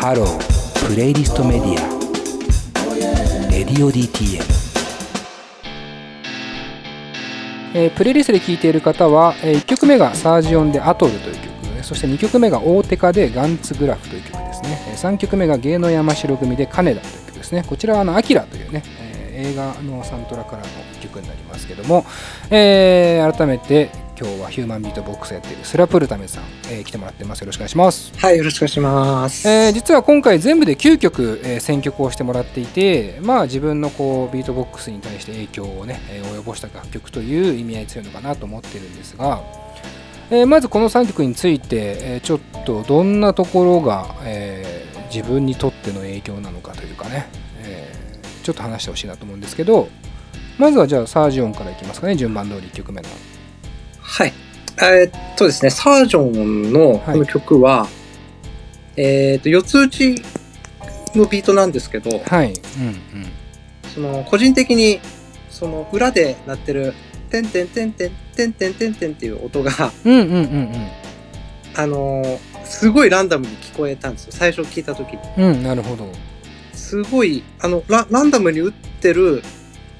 ハロープレイリストメディアレディオ DTM えープレイリストで聴いている方は、え1曲目がサージオンでアトルという曲そして2曲目がオウテカでガンツグラフという曲ですね。えー3曲目が芸能山城組で金田という曲ですね。こちらはあのアキラというね、えー映画のサントラからの曲になりますけども、えー改めて今日はヒューマンビートボックスやっているスラプルタメさん、えー来てもらってます。よろしくお願いします。はい、よろしくお願いします。えー実は今回全部で9曲、えー選曲をしてもらっていてまあ自分のこうビートボックスに対して影響をね、えー及ぼした楽曲という意味合い強いのかなと思ってるんですが、えーまずこの3曲について、えーちょっとどんなところが、えー自分にとっての影響なのかというかね、えーちょっと話してほしいなと思うんですけどまずはじゃあサージオンからいきますかね。順番通り1曲目のはい。えーっとですね、サージョンのこの曲は、えーっと、四つ打ちのビートなんですけど、はいうんその、個人的に、その、裏で鳴ってる、てんてんてんてん、てんてんてんてんっていう音が、うんうんうんうんあのーすごいランダムに聞こえたんですよ。最初聞いた時に。うんうんなるほどすごい、あの、ラランダムに打ってる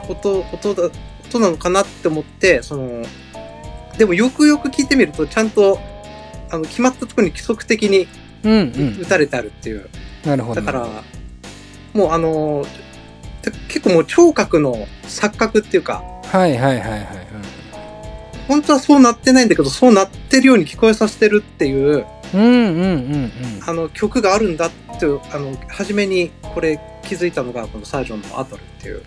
音、音だ、音なのかなって思って、その、でもよくよく聞いてみると、ちゃんと、あの、決まったところに規則的にうんうん。打たれてあるっていう。なるほど。だから、もうあの、て結構もう聴覚の錯覚っていうか、はいはいはいはい、本当はそうなってないんだけど、そうなってるように聞こえさせてるっていう、うん、うんうんうん。うんあの、曲があるんだってあの、初めにこれ気づいたのが、このサージョンのアトルっていう、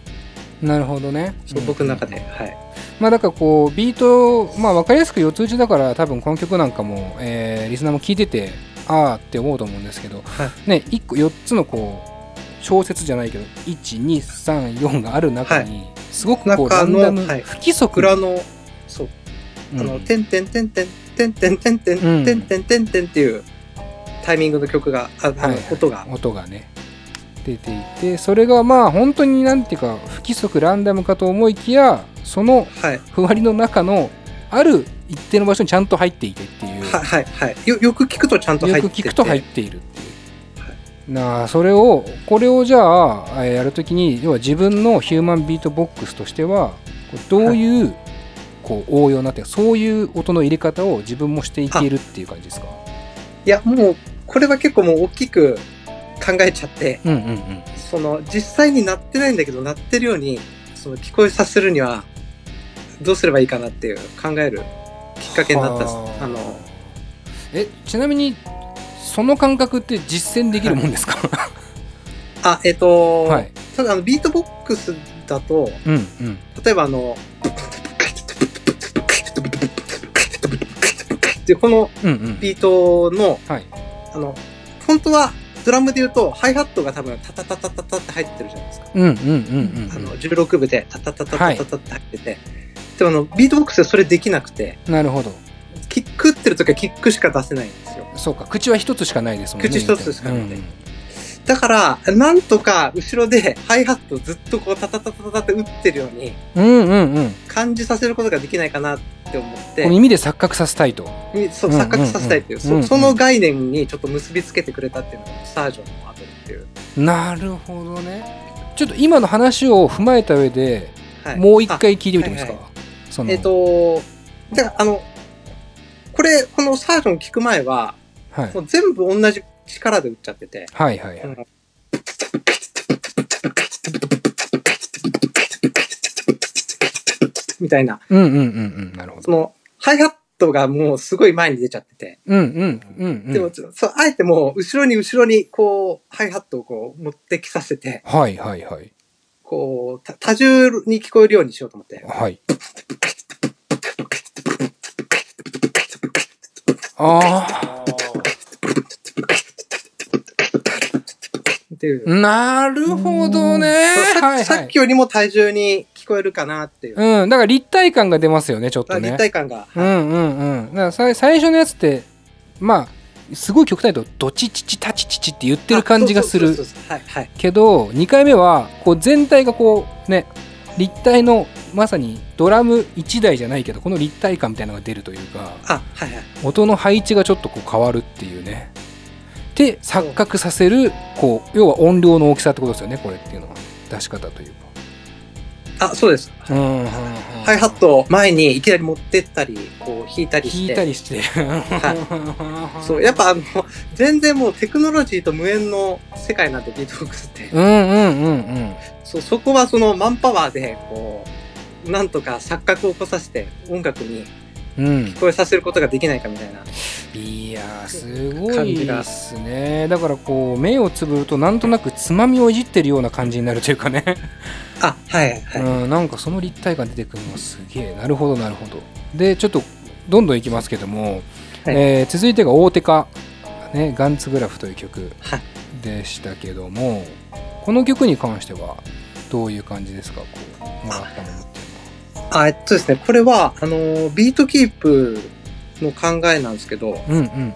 なるほどね。そう僕の中で、はい。まあだからこうビートまあ分かりやすく四つ打ちだから多分この曲なんかも、えーリスナーも聞いててああって思うと思うんですけど、はい。ね一個4つのこう小説じゃないけど1234がある中に、すごくこうラ中のンダム、はい。不規則裏の、そう、うん。あの、てんてんてんてん、てんてんてんてん、うんてんてんてんてんっていうタイミングの曲が、あはい音が、音がね出ていてそれがまあ本当になんていうか不規則ランダムかと思いきやそのはい、ふわりの中のある一定の場所にちゃんと入っていてっていう、はい、はい、はい。よ、よく聞くとちゃんと入ってて。よく聞くと入っているっていう。なあそれをこれをじゃあえーやるときに要は自分のヒューマンビートボックスとしてはどういう、こう応用になってそういう音の入れ方を自分もしていけるっていう感じですか？いや、もう、これは結構もう大きく考えちゃって、うんうんうん。その、実際になってないんだけど、なってるように、その、聞こえさせるには、どうすればいいかなっていう考えるきっかけになったんです。はああの、えちなみにその感覚って実践できるもんですか？あ、えっ、と、はい。ただあの、ビートボックスだと、うんうん。例えばあの、っていうこのうんうん。ビートの、はい。あの、本当はドラムで言うと、ハイハットが多分タタタタタタって入ってるじゃないですか。うんうんうんうんあの、16分でタタタタタタタって入ってて。でもあの、ビートボックスでそれできなくて、なるほどキック打ってる時はキックしか出せないんですよ。そうか口は一つしかないですもんね口一つしかないうんうんだから、なんとか後ろでハイハットをずっとこうタタタタタって打ってるようにうんうんうん。感じさせることができないかなって思って。耳で錯覚させたいと。みそう錯覚させたいっていう、そその概念にちょっと結びつけてくれたっていうのがサージョンのアトルっていう。なるほどね。ちょっと今の話を踏まえた上で、はい。もう一回聞いてみてもいいですか、はいはその。えっ、と、だからあの、これ、このサージョン聞く前は、はい、もう全部同じ力で打っちゃってて、はいはいはい。あのみたいな、うんうんうんうんなるほど。その、ハイハットがもうすごい前に出ちゃってて、うんうんうんうん。でも、そう、あえてもう、後ろに後ろに、こう、ハイハットをこう、持ってきさせて、はいはいはい。こう、た多重に聞こえるようにしようと思って。はい。あっていう。あなるほどねさっきよりも体重に聞こえるかなっていう。うんだから立体感が出ますよねちょっとね立体感が。うんうんうんだからさ最初のやつってまあすごい極端とドチチチタチチチって言ってる感じがする。けど2回目はこう全体がこうね立体のまさにドラム1台じゃないけどこの立体感みたいなのが出るというかあ、はいはい。音の配置がちょっとこう変わるっていうねて錯覚させるこう要は音量の大きさってことですよねこれっていうのは出し方というか。あ、そうです。ハイハットを前にいきなり持ってったり、こう弾いたりして。弾いたりして。そう、やっぱあの、全然もうテクノロジーと無縁の世界なんで、ビートボックスって。うんうんうんうん。そう、そこはそのマンパワーで、こう、なんとか錯覚を起こさせて音楽にうん。聞、こえさせることができないかみたいな。いやーすごいですね。だからこう目をつぶるとなんとなくつまみをいじってるような感じになるというかね、あ、はい、はい。うん、なんかその立体感出てくるのすげえ。なるほどなるほど。でちょっとどんどんいきますけども、はい。えー続いてが大手化、ね「ガンツグラフ」という曲はい。でしたけどもこの曲に関してはどういう感じですか？こうもらったものあ、えっとですね、これは、あの、ビートキープの考えなんですけど、のはうんうん。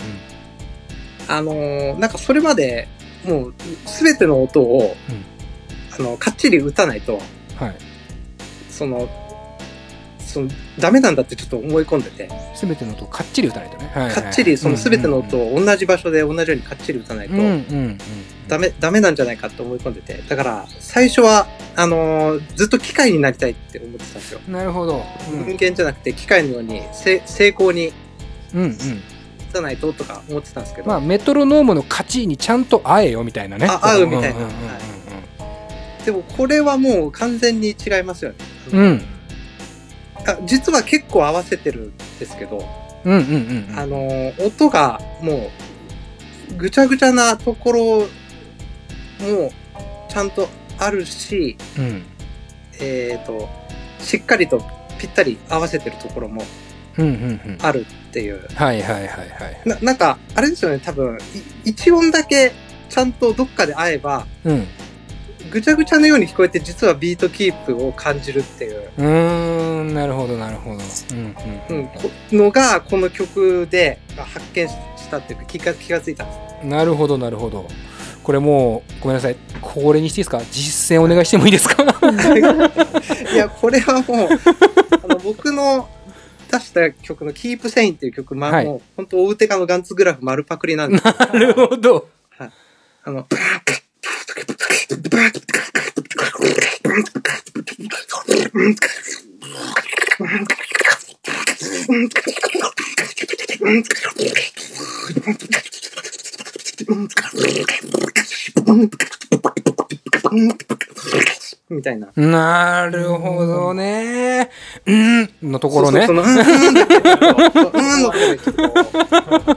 あの、なんかそれまで、もう、すべての音を、うん。あの、かっちり打たないと、うんはい。その、その、ダメなんだってちょっと思い込んでて、全ての音をかっちり打たないとね、はいはいかっちり、そのすべての音を同じ場所で同じようにかっちり打たないとダメ、ダメなんじゃないかって思い込んでて、だから、最初は、あのーずっと機械になりたいって思ってたんですよ。なるほど、うん。人間じゃなくて機械のように、せ成功にうんうん。打たないととか思ってたんですけど、まあメトロノームの勝ちにちゃんと合えよみたいなね。あ合うみたいな。でもこれはもう完全に違いますよね。うんうんあ実は結構合わせてるんですけど、うんうんうんうん。あのー音がもうぐちゃぐちゃなところもちゃんとあるし、うん。えっ、と、しっかりとぴったり合わせてるところもあるっていう。はいはいはいはい。ななんか、あれですよね、多分、い一音だけちゃんとどっかで合えば、うんぐちゃぐちゃのように聞こえて実はビートキープを感じるっていう、うーんなるほどなるほど。うんうんうん、このがこの曲で発見したっていうか気が気がついたんです。なるほどなるほど。これもうごめんなさい。これにしていいですか？実践お願いしてもいいですか？いや、これはもう、あの僕の出した曲の Keep Sane っていう曲、まあ、はい。もう本当大手化のガンツグラフ丸パクリなんです。なるほど。あの、Okay. みたいな。なるほどねうんのところねそうそうそのうんのところ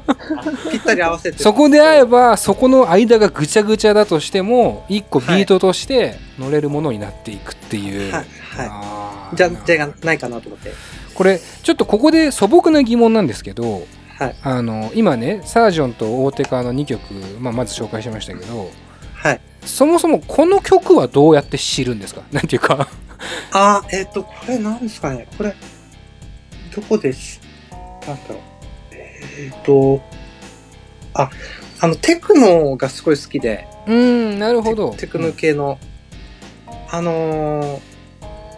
ぴったり合わせて。そこであればそこの間がぐちゃぐちゃだとしても一個ビートとして乗れるものになっていくっていう、はい、はい。じゃ、じゃないかなと思って。これちょっとここで素朴な疑問なんですけどはい。あの今ねサージョンと大手カの2曲、まあ、まず紹介しましたけどはい。そもそもこの曲はどうやって知るんですか？なんていうか。あー、えっ、と、これなんですかね？これ、どこで知ったんだろう。えっ、と、あ、あの、テクノがすごい好きで、うんなるほど。テテクノ系の、あのー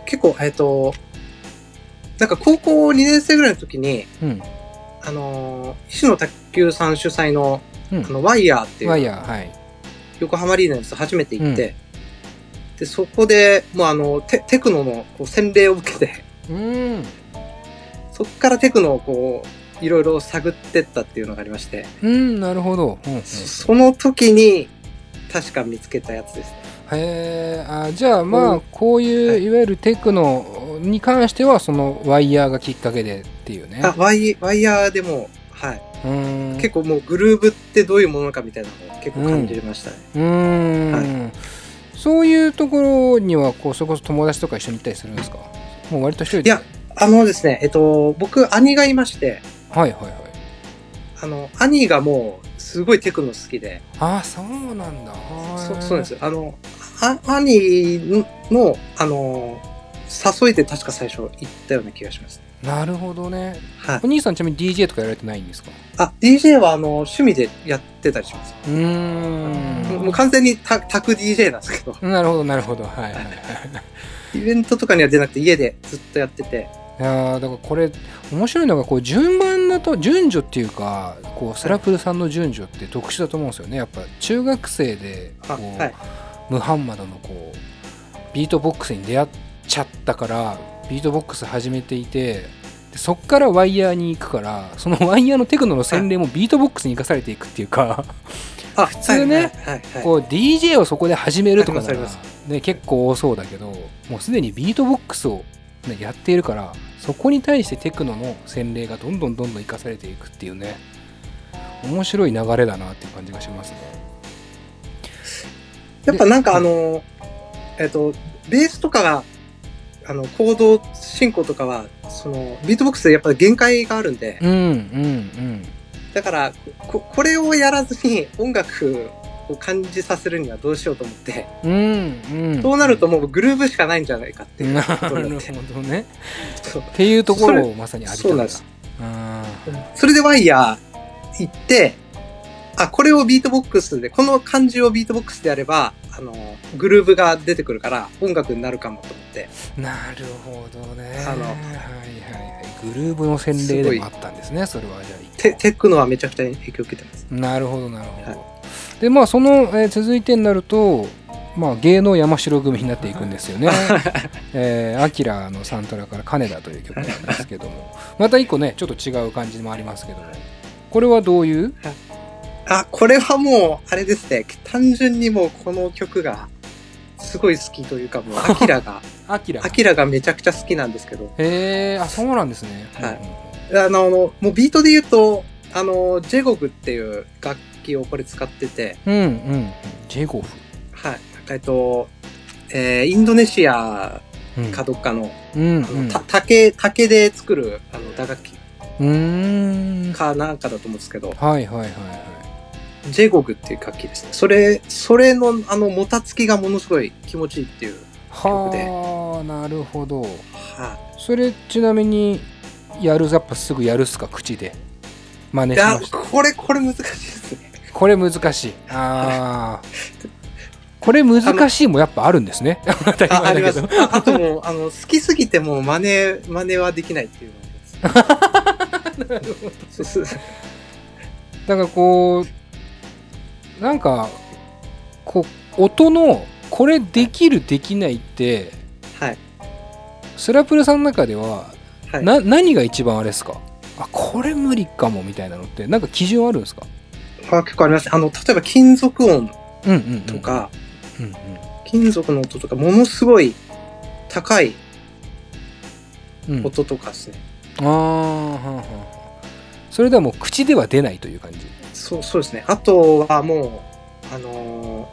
結構、えっ、と、なんか高校2年生ぐらいの時に、うん。あのー石野卓球さん主催の、うん。あの、ワイヤーっていう、ワイヤーはい横浜リーナのやつ初めて行って、で、そこで、もうあの、テテクノのこう洗礼を受けて、うん。そこからテクノをこう、いろいろ探ってったっていうのがありまして、うんなるほど、うんうん、そその時に、確か見つけたやつですね。へえあじゃあまあうん。こういう、はい。い、わゆるテクノに関してはそのワイヤーがきっかけでっていうね。あ、ワイ、ワイヤーでも、はい。結構もうグルーブってどういうものかみたいなのを結構感じましたね。うーん、はそういうところにはこうそれこそ友達とか一緒に行ったりするんですか？もう割と一人で？いやあのですね、えっと、僕、兄がいまして、はいはいはい。あの、兄がもう、すごいテクノ好きで、ああそうなんだ。そそうですよ。あの、あ兄の、あの、誘いで確か最初行ったような気がします。なるほどね。はい。お。兄さんちなみに DJ とかやられてないんですか？あ、DJ はあの、趣味でやってたりします。うーん。もう完全にタタク DJ なんですけど、なるほどなるほど。はい。はいはいイベントとかには出なくて家でずっとやってて、いやーだからこれ面白いのがこう順番だと順序っていうかこうスラプルさんの順序って特殊だと思うんですよね。やっぱ中学生でこう、あはい。ムハンマドのこうビートボックスに出会っちゃったからビートボックス始めていてでそっからワイヤーに行くからそのワイヤーのテクノの洗礼もビートボックスに生かされていくっていうかあ普通ねこう DJ をそこで始めるとかならね、結構多そうだけどもうすでにビートボックスを、ね、やっているからそこに対してテクノの洗礼がどんどんどんどん生かされていくっていうね面白い流れだなっていう感じがしますね。やっぱなんかあの、えっ、と、ベースとかが、あの、コード進行とかは、その、ビートボックスでやっぱり限界があるんで、うんうんだから、こ、これをやらずに音楽を感じさせるにはどうしようと思って、うんうん。うんそうなるともうグルーブしかないんじゃないかっていう。なるほ。どね。そう。っていうところをまさにありたそうなんです。あそれでワイヤー行って、あ、これをビートボックスで、この感じをビートボックスでやれば、あの、グルーブが出てくるから音楽になるかもと思って。ーなるほどね。あのはいはいはい。グルーブの洗礼でもあったんですね、それはじゃあテテックノはめちゃくちゃ影響を受けてます。なるほどなるほど。はでまあその、えー続いてになると、まあ、芸能山城組になっていくんですよね。えーアキラのサントラから「金田」という曲なんですけどもまた一個ねちょっと違う感じもありますけどもこれはどういう？あ、これはもう、あれですね。単純にもうこの曲が、すごい好きというか、もう、アキラが、アキラアキラがめちゃくちゃ好きなんですけど、へえあそうなんですね。はいあの、もうビートで言うと、あの、ジェゴグっていう楽器をこれ使ってて、うんうんうん。ジェゴフ。はい。えっと、えーインドネシアうんかどっかの、うん竹、竹で作る、あの、打楽器うん。かなんかだと思うんですけど、はいはいはいはい。ジェゴグっていう楽器ですね。それ、それの、あの、もたつきがものすごい気持ちいいっていう。曲ではあなるほど。はそれちなみにやるやっぱすぐやるっすか？口で真似しました。これ、これ難しいですね。これ難しい。ああ。これ難しいもやっぱあるんですね。当たりあ、あり前だけど。。ますああともう、あの、好きすぎてもう真似、真似はできないっていうのがあります。そうそうだからこうなんかこう音のこれできるできないってはい。スラプルさんの中では、はい。な何が一番あれですか？あこれ無理かもみたいなのってなんか基準あるんですか？あ結構あります。あの、例えば金属音うんうん、うん、とか、うんうん金属の音とか、ものすごい高いうん、音とかですね。あーはんはんはんそれではもう口では出ないという感じ。そう、そうですね。あとはもう、あの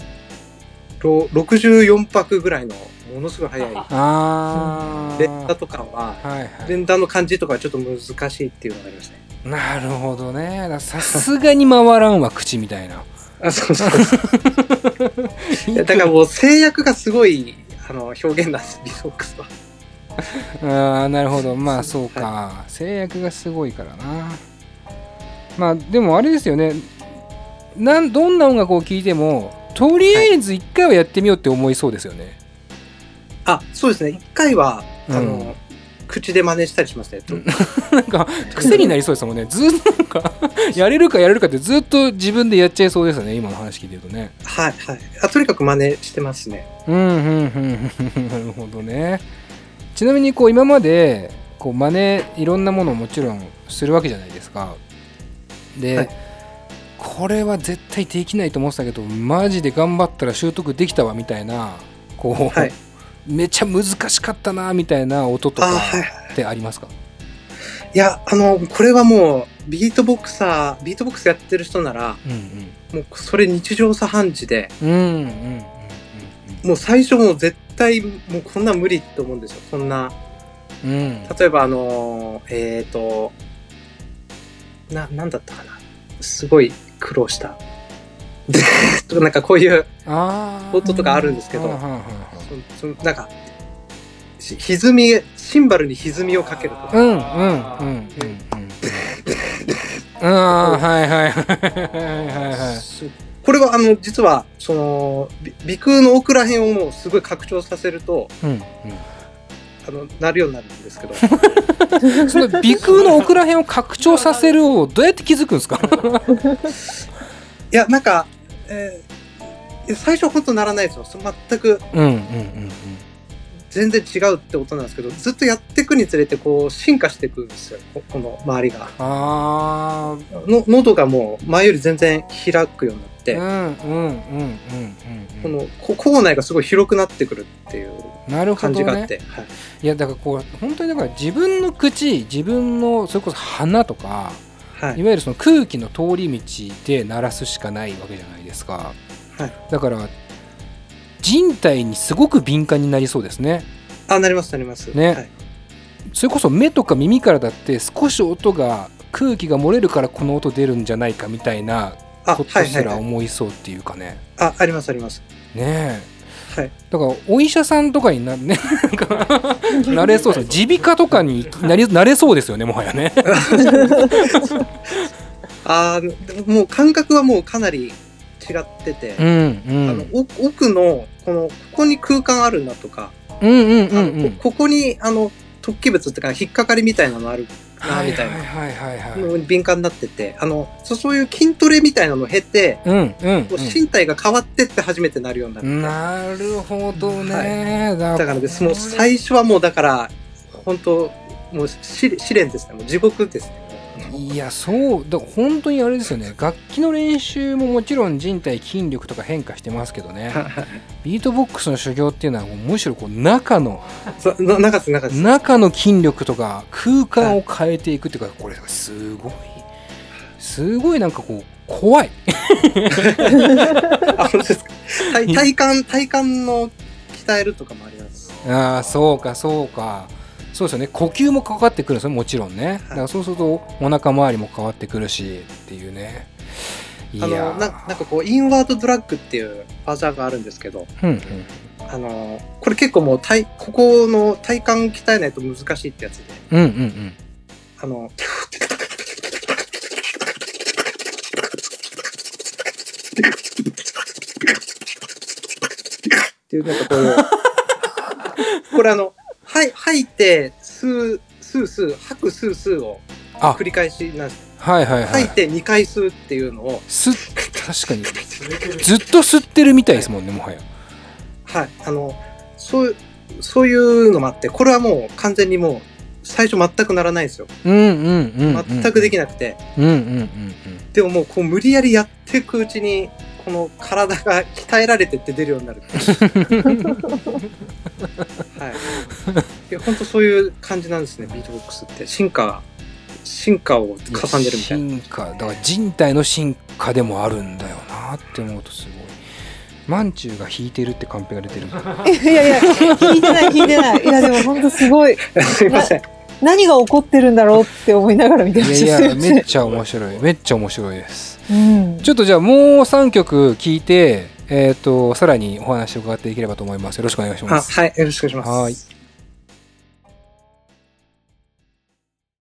ー、ろ64拍ぐらいのものすごい速いああ連打とかは、はいはい。連打の感じとかはちょっと難しいっていうのがありますね。なるほどね。さすがに回らんわ口みたいな。あ、そうそうそう。だからもう制約がすごい、あの、表現なんです、ビソックスは。あーなるほど。まあそうか、制約がすごいからなまあでもあれですよね。なんどんな音楽を聴いてもとりあえず一回はやってみようって思いそうですよね、あ、そうですね。一回は、あの、うん口で真似したりしましたよ。なんか癖になりそうですもんね。ずっとなんか やれるかやれるかってずっと自分でやっちゃいそうですよね。今の話聞いてるとね。はい、はい。あ、とにかく真似してますね。うんうんうんうん。なるほどね。ちなみにこう今までこう真似いろんなものをもちろんするわけじゃないですかで、はい。これは絶対できないと思ってたけどマジで頑張ったら習得できたわみたいなこう、はい。めちゃ難しかったなみたいな音とか。ってありますか？いや、あの、これはもう、ビートボクサー、ビートボックスやってる人なら、うんもうそれ日常茶飯事で、うんうんうんうんうん。もう最初もう絶対もうこんなん無理って思うんですよ。こんな、うん。うん例えばあの、えっ、と、な、なんだったかな？すごい苦労した。で、とかなんかこういう、あー音とかあるんですけどそそなんか、し歪み、シンバルに歪みをかけるとか。うんうんうんうんうん ああはいはいはいはいこれはあの、実は、その、び鼻腔の奥ら辺をもうすごい拡張させると、うんうんあのなるようになるんですけど。その鼻腔の奥ら辺を拡張させるをどうやって気づくんですか？いやなんか、えー最初本当ならないですよ。全くうんうんうんうん全然違うってことなんですけどずっとやっていくにつれてこう進化していくんですよここの周りが。あの喉がもう前より全然開くようになって、このこ口内がすごい広くなってくるっていう感じがあっねて、はい。いやだからこう本当にだから自分の口自分のそれこそ鼻とかはい。いわゆるその空気の通り道で鳴らすしかないわけじゃないですか、はい。だから人体にすごく敏感になりそうですね。あなりますなります。ね。はい。それこそ目とか耳からだって少し音が空気が漏れるからこの音出るんじゃないかみたいなあことすらはいはいはい思いそうっていうかね。あありますあります。ねえ。はい。だからお医者さんとかにな,、ね、なれそうです耳鼻科とかになりなれそうですよねもはやね。あもう感覚はもうかなり違ってて、うんうん。あの奥奥のこのここに空間あるなとか、うんうんうんあのうんこここにあの突起物っていうか引っかかりみたいなのあるなみたいな敏感になっててあのそそういう筋トレみたいなのを経て、うんうんこう身体が変わってって初めてなるようになる、うんなるほどね、だからですもう最初はもうだから本当もう試試練ですね。もう地獄ですねいやそうだ本当にあれですよね。楽器の練習ももちろん人体筋力とか変化してますけどね。ビートボックスの修行っていうのはむしろこう中の中中中の筋力とか空間を変えていくっていうかこれすごい。すごいなんかこう怖い。あ本当ですか？体体幹体幹の鍛えるとかもあります。ああそうかそうかそうですよね。呼吸もかかってくるんですよもちろんね。だからそうするとお腹周りも変わってくるしっていうね。いやあのーななんかこうインワードドラッグっていう技があるんですけど。うんうん。あのこれ結構もう体ここの体幹鍛えないと難しいってやつで。うんうんうん。あのっていうなんかこう これあのはい吐いて吸う吸う吸う吐く吸う吸うをあ。繰り返しなんです。はいはいはい。吐いて2回吸うっていうのを。す確かに。ずっと吸ってるみたいですもんねもはや。はいあのそうそういうのもあってこれはもう完全にもう最初全くならないんですよ。うんうんうんうん全くできなくて、うんうんうんでももうこう無理やりやっていくうちにこの体が鍛えられてって出るようになる はいいや本当そういう感じなんですねビートボックスって進化進化をうん重ねるみたいな進化だから人体の進化でもあるんだよなって思うとすごいマンチューが弾いてるってカンペが出てるいやいや、聞いてない、聞いてない。いや、でも本当すごい。すいません何が起こってるんだろうって思いながら見てました。いやいやめっちゃ面白いめっちゃ面白いですうん。ちょっとじゃあもう3曲聞いてえっ、とさらにお話を伺っていければと思いますよろしくお願いしあますはいよろしくお願いしますはい